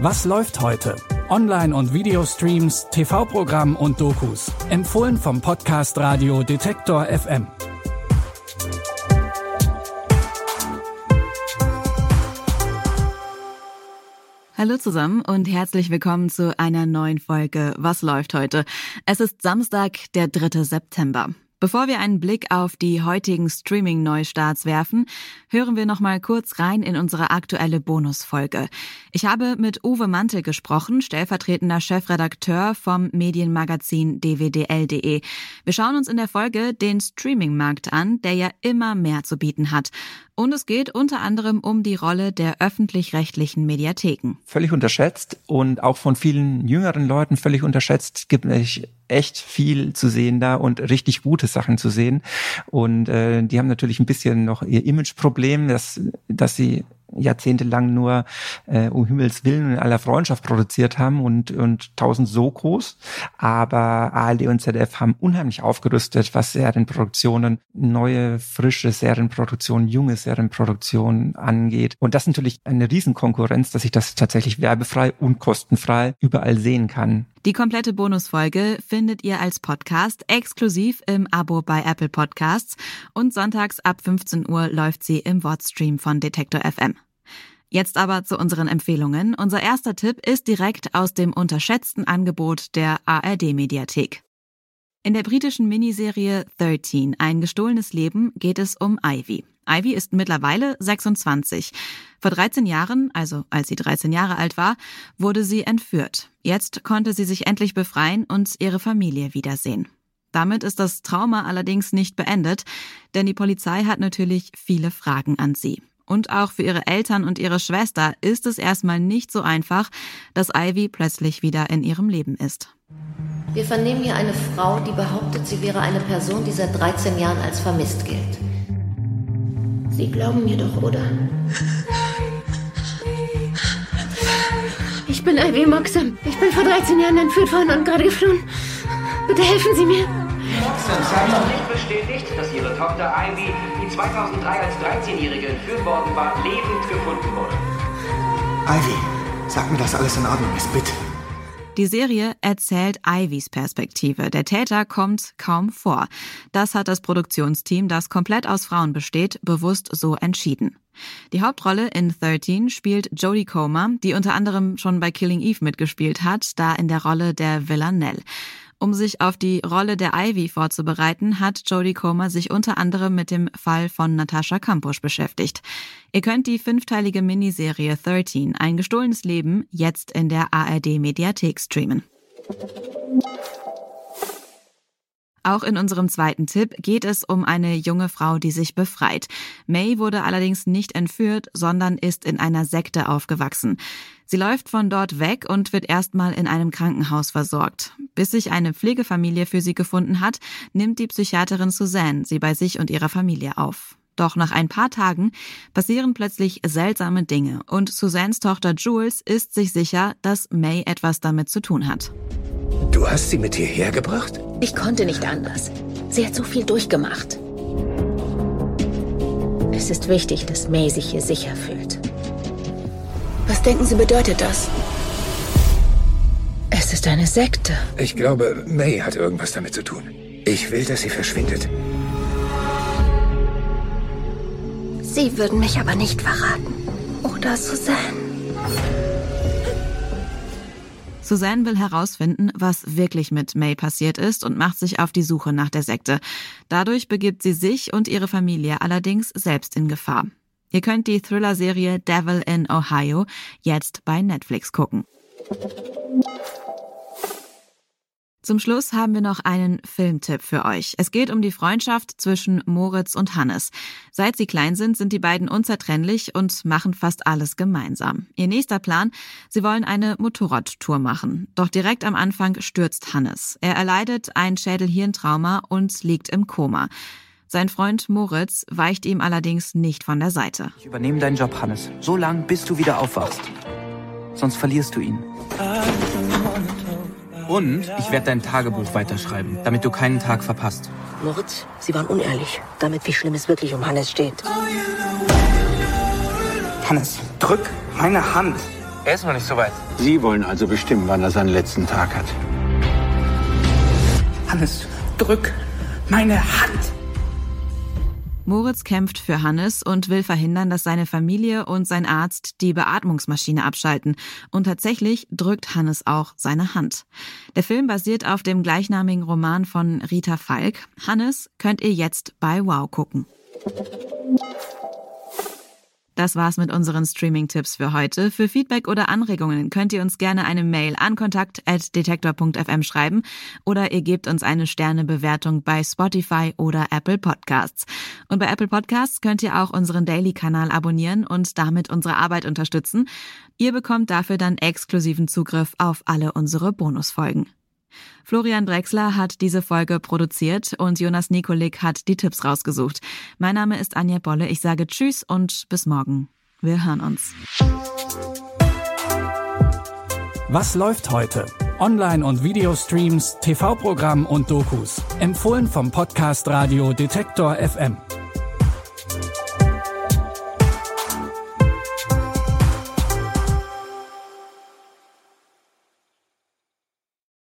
Was läuft heute? Online- und Videostreams, TV-Programm und Dokus. Empfohlen vom Podcast Radio Detektor FM. Hallo zusammen und herzlich willkommen zu einer neuen Folge Was läuft heute? Es ist Samstag, der 3. September. Bevor wir einen Blick auf die heutigen Streaming-Neustarts werfen, hören wir noch mal kurz rein in unsere aktuelle Bonusfolge. Ich habe mit Uwe Mantel gesprochen, stellvertretender Chefredakteur vom Medienmagazin dwdl.de. Wir schauen uns in der Folge den Streaming-Markt an, der ja immer mehr zu bieten hat. Und es geht unter anderem um die Rolle der öffentlich-rechtlichen Mediatheken. Völlig unterschätzt und auch von vielen jüngeren Leuten völlig unterschätzt. Gibt es echt viel zu sehen da und richtig gute Sachen zu sehen. Und äh, die haben natürlich ein bisschen noch ihr Imageproblem, dass, dass sie jahrzehntelang nur äh, um Himmels Willen in aller Freundschaft produziert haben und und tausend so groß. Aber ARD und ZDF haben unheimlich aufgerüstet, was Serienproduktionen, neue, frische Serienproduktionen, junge Serienproduktionen angeht. Und das ist natürlich eine Riesenkonkurrenz, dass ich das tatsächlich werbefrei und kostenfrei überall sehen kann. Die komplette Bonusfolge findet ihr als Podcast exklusiv im Abo bei Apple Podcasts und sonntags ab 15 Uhr läuft sie im Wordstream von Detektor FM. Jetzt aber zu unseren Empfehlungen. Unser erster Tipp ist direkt aus dem unterschätzten Angebot der ARD Mediathek. In der britischen Miniserie 13, ein gestohlenes Leben, geht es um Ivy. Ivy ist mittlerweile 26. Vor 13 Jahren, also als sie 13 Jahre alt war, wurde sie entführt. Jetzt konnte sie sich endlich befreien und ihre Familie wiedersehen. Damit ist das Trauma allerdings nicht beendet, denn die Polizei hat natürlich viele Fragen an sie. Und auch für ihre Eltern und ihre Schwester ist es erstmal nicht so einfach, dass Ivy plötzlich wieder in ihrem Leben ist. Wir vernehmen hier eine Frau, die behauptet, sie wäre eine Person, die seit 13 Jahren als vermisst gilt. Sie glauben mir doch, oder? Ich bin Ivy Moxham. Ich bin vor 13 Jahren entführt worden und gerade geflohen. Bitte helfen Sie mir. Moxham hat noch nicht bestätigt, dass Ihre Tochter Ivy, die 2003 als 13-Jährige entführt worden war, lebend gefunden wurde. Ivy, sag mir, dass alles in Ordnung ist, bitte. Die Serie erzählt Ivys Perspektive. Der Täter kommt kaum vor. Das hat das Produktionsteam, das komplett aus Frauen besteht, bewusst so entschieden. Die Hauptrolle in 13 spielt Jodie Comer, die unter anderem schon bei Killing Eve mitgespielt hat, da in der Rolle der Villanelle. Um sich auf die Rolle der Ivy vorzubereiten, hat Jodie Comer sich unter anderem mit dem Fall von Natascha Kampusch beschäftigt. Ihr könnt die fünfteilige Miniserie 13, ein gestohlenes Leben, jetzt in der ARD Mediathek streamen. Auch in unserem zweiten Tipp geht es um eine junge Frau, die sich befreit. May wurde allerdings nicht entführt, sondern ist in einer Sekte aufgewachsen. Sie läuft von dort weg und wird erstmal in einem Krankenhaus versorgt. Bis sich eine Pflegefamilie für sie gefunden hat, nimmt die Psychiaterin Suzanne sie bei sich und ihrer Familie auf. Doch nach ein paar Tagen passieren plötzlich seltsame Dinge und Suzannes Tochter Jules ist sich sicher, dass May etwas damit zu tun hat. Du hast sie mit hierher gebracht? Ich konnte nicht anders. Sie hat so viel durchgemacht. Es ist wichtig, dass May sich hier sicher fühlt. Was denken Sie bedeutet das? Es ist eine Sekte. Ich glaube, May hat irgendwas damit zu tun. Ich will, dass sie verschwindet. Sie würden mich aber nicht verraten. Oder Suzanne? Suzanne will herausfinden, was wirklich mit May passiert ist und macht sich auf die Suche nach der Sekte. Dadurch begibt sie sich und ihre Familie allerdings selbst in Gefahr. Ihr könnt die Thriller-Serie Devil in Ohio jetzt bei Netflix gucken. Zum Schluss haben wir noch einen Filmtipp für euch. Es geht um die Freundschaft zwischen Moritz und Hannes. Seit sie klein sind, sind die beiden unzertrennlich und machen fast alles gemeinsam. Ihr nächster Plan, sie wollen eine Motorradtour machen. Doch direkt am Anfang stürzt Hannes. Er erleidet ein Schädelhirntrauma und liegt im Koma. Sein Freund Moritz weicht ihm allerdings nicht von der Seite. Ich übernehme deinen Job, Hannes. So lang, bis du wieder aufwachst. Sonst verlierst du ihn. Und ich werde dein Tagebuch weiterschreiben, damit du keinen Tag verpasst. Moritz, Sie waren unehrlich. Damit, wie schlimm es wirklich um Hannes steht. Hannes, drück meine Hand. Er ist noch nicht so weit. Sie wollen also bestimmen, wann er seinen letzten Tag hat. Hannes, drück meine Hand! Moritz kämpft für Hannes und will verhindern, dass seine Familie und sein Arzt die Beatmungsmaschine abschalten. Und tatsächlich drückt Hannes auch seine Hand. Der Film basiert auf dem gleichnamigen Roman von Rita Falk. Hannes könnt ihr jetzt bei Wow gucken. Das war's mit unseren Streaming-Tipps für heute. Für Feedback oder Anregungen könnt ihr uns gerne eine Mail an kontakt.detektor.fm schreiben oder ihr gebt uns eine Sternebewertung bei Spotify oder Apple Podcasts. Und bei Apple Podcasts könnt ihr auch unseren Daily-Kanal abonnieren und damit unsere Arbeit unterstützen. Ihr bekommt dafür dann exklusiven Zugriff auf alle unsere Bonusfolgen. Florian Drexler hat diese Folge produziert und Jonas Nikolik hat die Tipps rausgesucht. Mein Name ist Anja Bolle. Ich sage Tschüss und bis morgen. Wir hören uns. Was läuft heute? Online- und Videostreams, TV-Programm und Dokus. Empfohlen vom Podcast Radio Detektor FM.